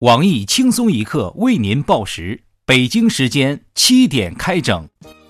网易轻松一刻为您报时，北京时间七点开整。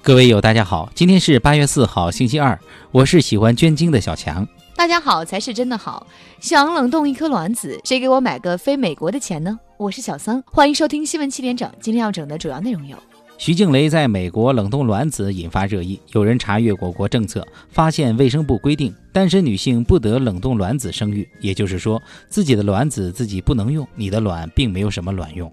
各位友，大家好，今天是八月四号，星期二。我是喜欢捐精的小强。大家好才是真的好。想冷冻一颗卵子，谁给我买个飞美国的钱呢？我是小桑，欢迎收听新闻七点整。今天要整的主要内容有。徐静蕾在美国冷冻卵子引发热议，有人查阅我国政策，发现卫生部规定单身女性不得冷冻卵子生育，也就是说自己的卵子自己不能用，你的卵并没有什么卵用。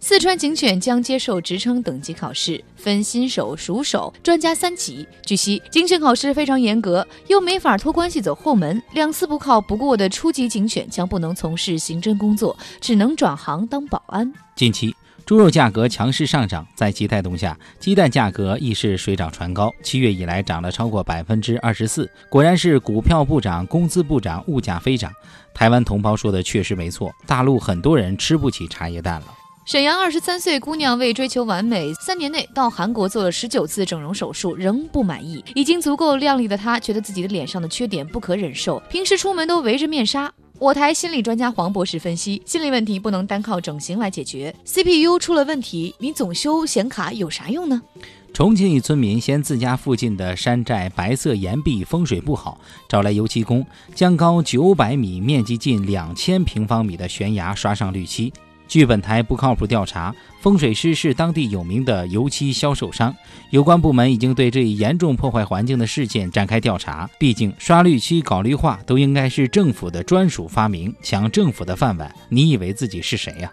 四川警犬将接受职称等级考试，分新手、熟手、专家三级。据悉，警犬考试非常严格，又没法托关系走后门，两次不考不过的初级警犬将不能从事刑侦工作，只能转行当保安。近期。猪肉价格强势上涨，在其带动下，鸡蛋价格亦是水涨船高。七月以来涨了超过百分之二十四，果然是股票不涨，工资不涨，物价飞涨。台湾同胞说的确实没错，大陆很多人吃不起茶叶蛋了。沈阳二十三岁姑娘为追求完美，三年内到韩国做了十九次整容手术，仍不满意。已经足够靓丽的她，觉得自己的脸上的缺点不可忍受，平时出门都围着面纱。我台心理专家黄博士分析，心理问题不能单靠整形来解决。CPU 出了问题，你总修显卡有啥用呢？重庆一村民嫌自家附近的山寨白色岩壁风水不好，找来油漆工，将高九百米、面积近两千平方米的悬崖刷上绿漆。据本台不靠谱调查，风水师是当地有名的油漆销售商。有关部门已经对这一严重破坏环境的事件展开调查。毕竟刷绿漆、搞绿化都应该是政府的专属发明，抢政府的饭碗，你以为自己是谁呀？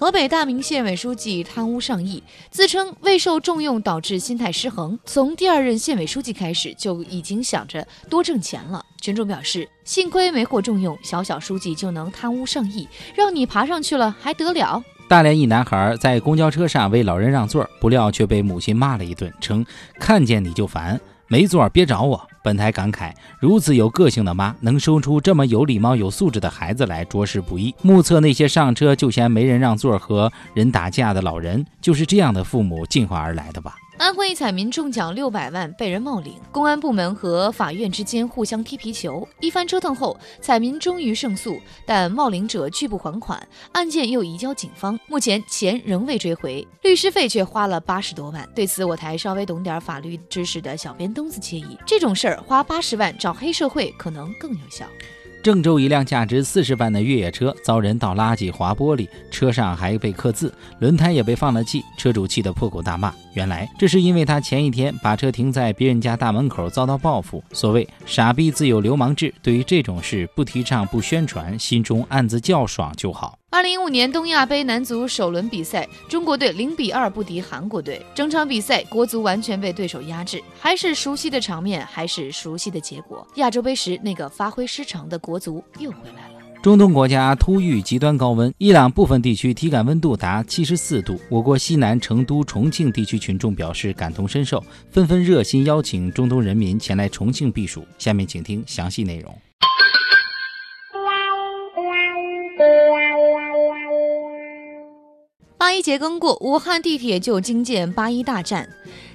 河北大名县委书记贪污上亿，自称未受重用导致心态失衡。从第二任县委书记开始就已经想着多挣钱了。群众表示，幸亏没获重用，小小书记就能贪污上亿，让你爬上去了还得了？大连一男孩在公交车上为老人让座，不料却被母亲骂了一顿，称看见你就烦。没座别找我。本台感慨：如此有个性的妈，能生出这么有礼貌、有素质的孩子来，着实不易。目测那些上车就嫌没人让座和人打架的老人，就是这样的父母进化而来的吧。安徽彩民中奖六百万被人冒领，公安部门和法院之间互相踢皮球，一番折腾后，彩民终于胜诉，但冒领者拒不还款，案件又移交警方，目前钱仍未追回，律师费却花了八十多万。对此，我台稍微懂点法律知识的小编东子惬意，这种事儿花八十万找黑社会可能更有效。郑州一辆价值四十万的越野车遭人倒垃圾划玻璃，车上还被刻字，轮胎也被放了气，车主气得破口大骂。原来这是因为他前一天把车停在别人家大门口遭到报复。所谓“傻逼自有流氓志”，对于这种事不提倡不宣传，心中暗自叫爽就好。二零一五年东亚杯男足首轮比赛，中国队零比二不敌韩国队。整场比赛，国足完全被对手压制，还是熟悉的场面，还是熟悉的结果。亚洲杯时那个发挥失常的国足又回来了。中东国家突遇极端高温，伊朗部分地区体感温度达七十四度。我国西南成都、重庆地区群众表示感同身受，纷纷热心邀请中东人民前来重庆避暑。下面请听详细内容。八一节刚过，武汉地铁就惊见八一大战。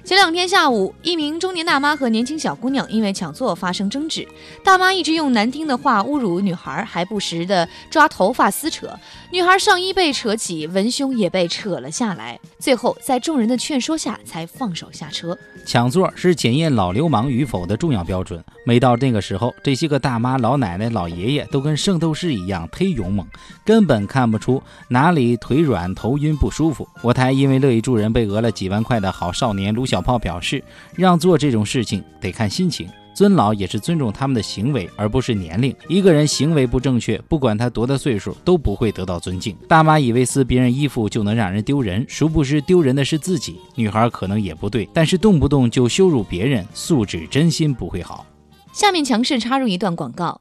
前两天下午，一名中年大妈和年轻小姑娘因为抢座发生争执，大妈一直用难听的话侮辱女孩，还不时的抓头发撕扯。女孩上衣被扯起，文胸也被扯了下来。最后在众人的劝说下，才放手下车。抢座是检验老流氓与否的重要标准。每到那个时候，这些个大妈、老奶奶、老爷爷都跟圣斗士一样忒勇猛，根本看不出哪里腿软、头晕不舒服。我台因为乐意助人被讹了几万块的好少年卢小小炮表示，让座这种事情得看心情，尊老也是尊重他们的行为，而不是年龄。一个人行为不正确，不管他多大岁数，都不会得到尊敬。大妈以为撕别人衣服就能让人丢人，殊不知丢人的是自己。女孩可能也不对，但是动不动就羞辱别人，素质真心不会好。下面强势插入一段广告：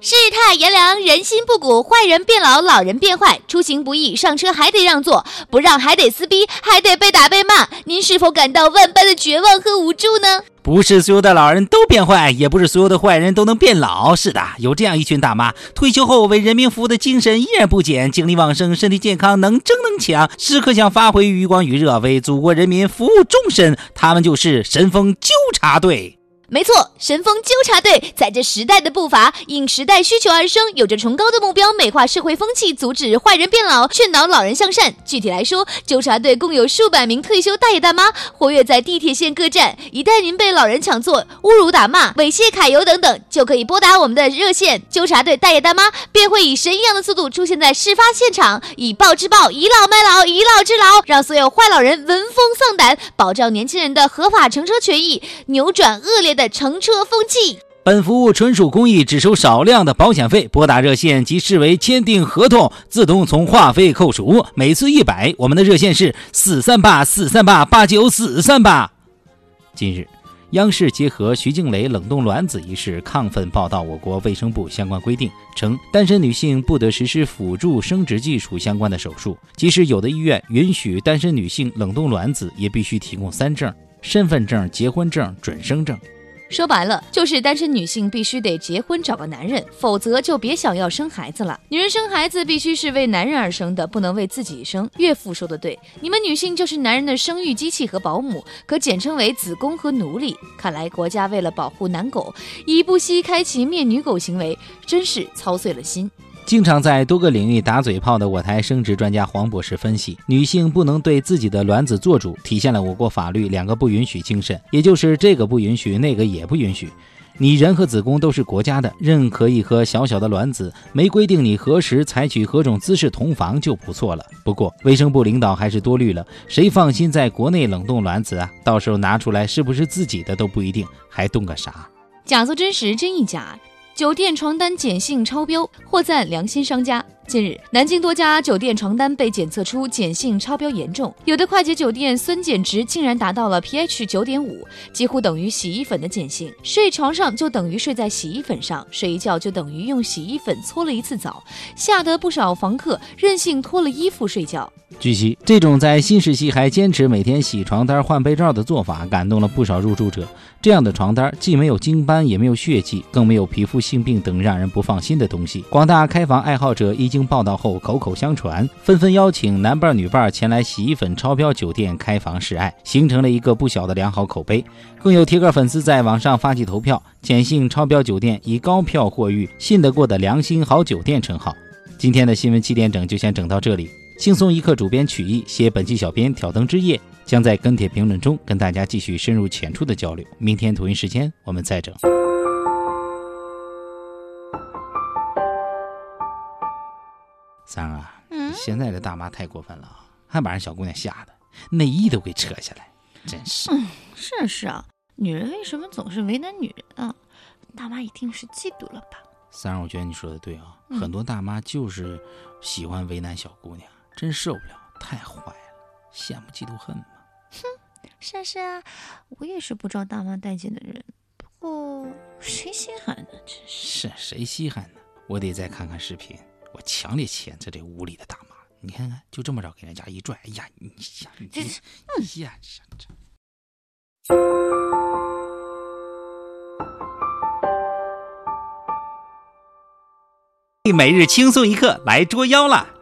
世态炎凉，人心不古，坏人变老，老人变坏，出行不易，上车还得让座，不让还得撕逼，还得被打被骂。您是否感到万般的绝望和无助呢？不是所有的老人都变坏，也不是所有的坏人都能变老。是的，有这样一群大妈，退休后为人民服务的精神依然不减，精力旺盛，身体健康，能争能抢，时刻想发挥余光余热，为祖国人民服务终身。他们就是神风纠察队。没错，神风纠察队在这时代的步伐，应时代需求而生，有着崇高的目标，美化社会风气，阻止坏人变老，劝导老人向善。具体来说，纠察队共有数百名退休大爷大妈，活跃在地铁线各站。一旦您被老人抢座、侮辱、打骂、猥亵、揩油等等，就可以拨打我们的热线，纠察队大爷大妈便会以神一样的速度出现在事发现场，以暴制暴，倚老卖老，倚老制老，让所有坏老人闻风丧胆，保障年轻人的合法乘车权益，扭转恶劣。的乘车风气。本服务纯属公益，只收少量的保险费。拨打热线即视为签订合同，自动从话费扣除，每次一百。我们的热线是四三八四三八八九四三八。近日，央视结合徐静蕾冷冻卵子一事，亢奋报道我国卫生部相关规定，称单身女性不得实施辅助生殖技术相关的手术。即使有的医院允许单身女性冷冻卵子，也必须提供三证：身份证、结婚证、准生证。说白了，就是单身女性必须得结婚找个男人，否则就别想要生孩子了。女人生孩子必须是为男人而生的，不能为自己生。岳父说的对，你们女性就是男人的生育机器和保姆，可简称为子宫和奴隶。看来国家为了保护男狗，已不惜开启灭女狗行为，真是操碎了心。经常在多个领域打嘴炮的我台生殖专家黄博士分析，女性不能对自己的卵子做主，体现了我国法律两个不允许精神，也就是这个不允许，那个也不允许。你人和子宫都是国家的，任可以和小小的卵子，没规定你何时采取何种姿势同房就不错了。不过卫生部领导还是多虑了，谁放心在国内冷冻卵子啊？到时候拿出来是不是自己的都不一定，还冻个啥？假作真实，真亦假。酒店床单碱性超标，获赞良心商家。近日，南京多家酒店床单被检测出碱性超标严重，有的快捷酒店酸碱值竟然达到了 pH 九点五，几乎等于洗衣粉的碱性。睡床上就等于睡在洗衣粉上，睡一觉就等于用洗衣粉搓了一次澡，吓得不少房客任性脱了衣服睡觉。据悉，这种在新时期还坚持每天洗床单换被罩的做法，感动了不少入住者。这样的床单既没有精斑，也没有血迹，更没有皮肤性病等让人不放心的东西。广大开房爱好者已经经报道后，口口相传，纷纷邀请男伴女伴前来洗衣粉超标酒店开房示爱，形成了一个不小的良好口碑。更有铁杆粉丝在网上发起投票，碱性超标酒店以高票获誉“信得过的良心好酒店”称号。今天的新闻七点整就先整到这里。轻松一刻主编曲艺，写本期小编挑灯之夜，将在跟帖评论中跟大家继续深入浅出的交流。明天同一时间我们再整。三儿啊，现在的大妈太过分了啊，还把人小姑娘吓得内衣都给扯下来，真是。嗯，是是啊，女人为什么总是为难女人啊？大妈一定是嫉妒了吧？三儿，我觉得你说的对啊，很多大妈就是喜欢为难小姑娘。真受不了，太坏了，羡慕嫉妒恨嘛！哼，是啊是啊，我也是不招大妈待见的人。不过谁稀罕呢？真是，是谁稀罕呢？我得再看看视频。我强烈谴责这屋里的大妈！你看看，就这么着给人家一拽，哎呀，你呀，你呀，这这。每日轻松一刻来捉妖了！